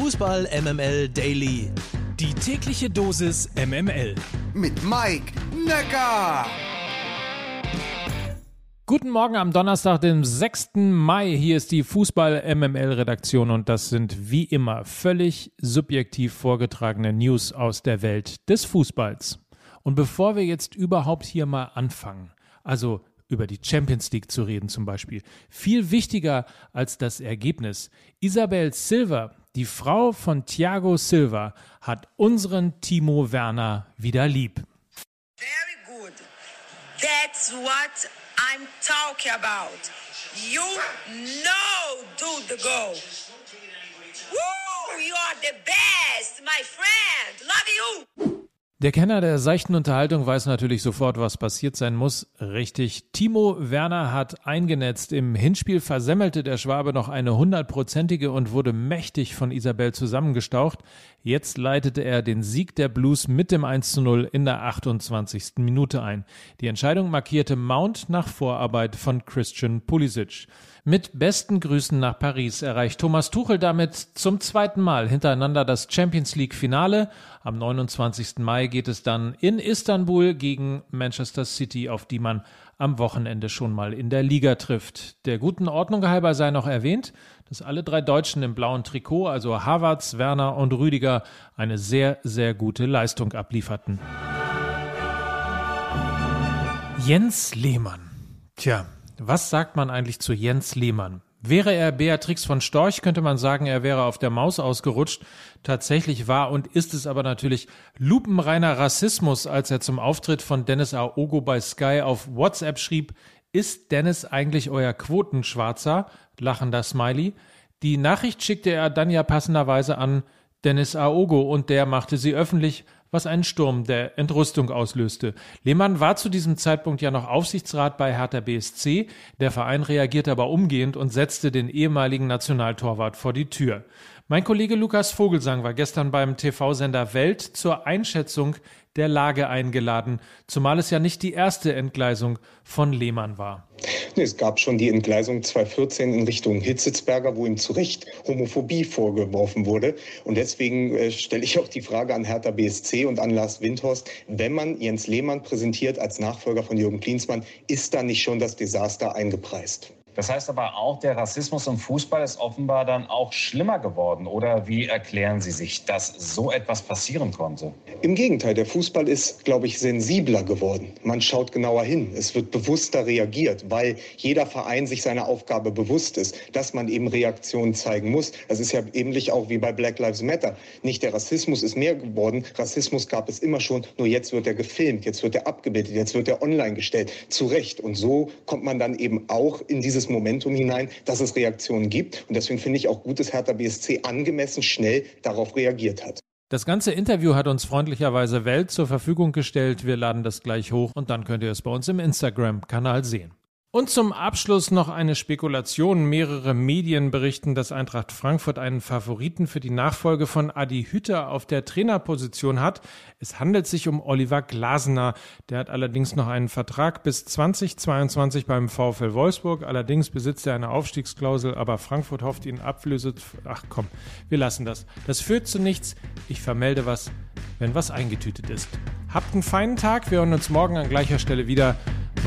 Fußball MML Daily. Die tägliche Dosis MML. Mit Mike Necker. Guten Morgen am Donnerstag, dem 6. Mai. Hier ist die Fußball MML Redaktion und das sind wie immer völlig subjektiv vorgetragene News aus der Welt des Fußballs. Und bevor wir jetzt überhaupt hier mal anfangen, also über die Champions League zu reden zum Beispiel. Viel wichtiger als das Ergebnis. Isabel Silva, die Frau von Thiago Silva, hat unseren Timo Werner wieder lieb. Very good. That's what I'm talking about. You know do the goal. Woo! You are the best, my friend. Love you. Der Kenner der seichten Unterhaltung weiß natürlich sofort, was passiert sein muss. Richtig. Timo Werner hat eingenetzt. Im Hinspiel versemmelte der Schwabe noch eine hundertprozentige und wurde mächtig von Isabel zusammengestaucht. Jetzt leitete er den Sieg der Blues mit dem 1 zu 0 in der 28. Minute ein. Die Entscheidung markierte Mount nach Vorarbeit von Christian Pulisic. Mit besten Grüßen nach Paris erreicht Thomas Tuchel damit zum zweiten Mal hintereinander das Champions League Finale. Am 29. Mai geht es dann in Istanbul gegen Manchester City, auf die man am Wochenende schon mal in der Liga trifft. Der guten Ordnung halber sei noch erwähnt, dass alle drei Deutschen im blauen Trikot, also Havertz, Werner und Rüdiger, eine sehr, sehr gute Leistung ablieferten. Jens Lehmann. Tja, was sagt man eigentlich zu Jens Lehmann? Wäre er Beatrix von Storch, könnte man sagen, er wäre auf der Maus ausgerutscht. Tatsächlich war und ist es aber natürlich lupenreiner Rassismus, als er zum Auftritt von Dennis Aogo bei Sky auf WhatsApp schrieb, ist Dennis eigentlich euer Quotenschwarzer? Lachender Smiley. Die Nachricht schickte er dann ja passenderweise an Dennis Aogo und der machte sie öffentlich, was einen Sturm der Entrüstung auslöste. Lehmann war zu diesem Zeitpunkt ja noch Aufsichtsrat bei Hertha BSC. Der Verein reagierte aber umgehend und setzte den ehemaligen Nationaltorwart vor die Tür. Mein Kollege Lukas Vogelsang war gestern beim TV-Sender Welt zur Einschätzung der Lage eingeladen, zumal es ja nicht die erste Entgleisung von Lehmann war. Es gab schon die Entgleisung 2014 in Richtung Hitzitzberger, wo ihm zu Recht Homophobie vorgeworfen wurde. Und deswegen äh, stelle ich auch die Frage an Hertha BSC und an Lars Windhorst, wenn man Jens Lehmann präsentiert als Nachfolger von Jürgen Klinsmann, ist da nicht schon das Desaster eingepreist? Das heißt aber auch, der Rassismus im Fußball ist offenbar dann auch schlimmer geworden. Oder wie erklären Sie sich, dass so etwas passieren konnte? Im Gegenteil, der Fußball ist, glaube ich, sensibler geworden. Man schaut genauer hin. Es wird bewusster reagiert, weil jeder Verein sich seiner Aufgabe bewusst ist, dass man eben Reaktionen zeigen muss. Das ist ja ähnlich auch wie bei Black Lives Matter. Nicht der Rassismus ist mehr geworden. Rassismus gab es immer schon. Nur jetzt wird er gefilmt, jetzt wird er abgebildet, jetzt wird er online gestellt. Zu Recht. Und so kommt man dann eben auch in Momentum hinein, dass es Reaktionen gibt. Und deswegen finde ich auch gut, dass Hertha BSC angemessen schnell darauf reagiert hat. Das ganze Interview hat uns freundlicherweise Welt zur Verfügung gestellt. Wir laden das gleich hoch und dann könnt ihr es bei uns im Instagram-Kanal sehen. Und zum Abschluss noch eine Spekulation. Mehrere Medien berichten, dass Eintracht Frankfurt einen Favoriten für die Nachfolge von Adi Hütter auf der Trainerposition hat. Es handelt sich um Oliver Glasner. Der hat allerdings noch einen Vertrag bis 2022 beim VfL Wolfsburg. Allerdings besitzt er eine Aufstiegsklausel, aber Frankfurt hofft ihn Ablöse. Ach komm, wir lassen das. Das führt zu nichts. Ich vermelde was, wenn was eingetütet ist. Habt einen feinen Tag. Wir hören uns morgen an gleicher Stelle wieder.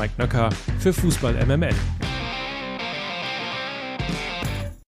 Mike Nöcker für Fußball MML.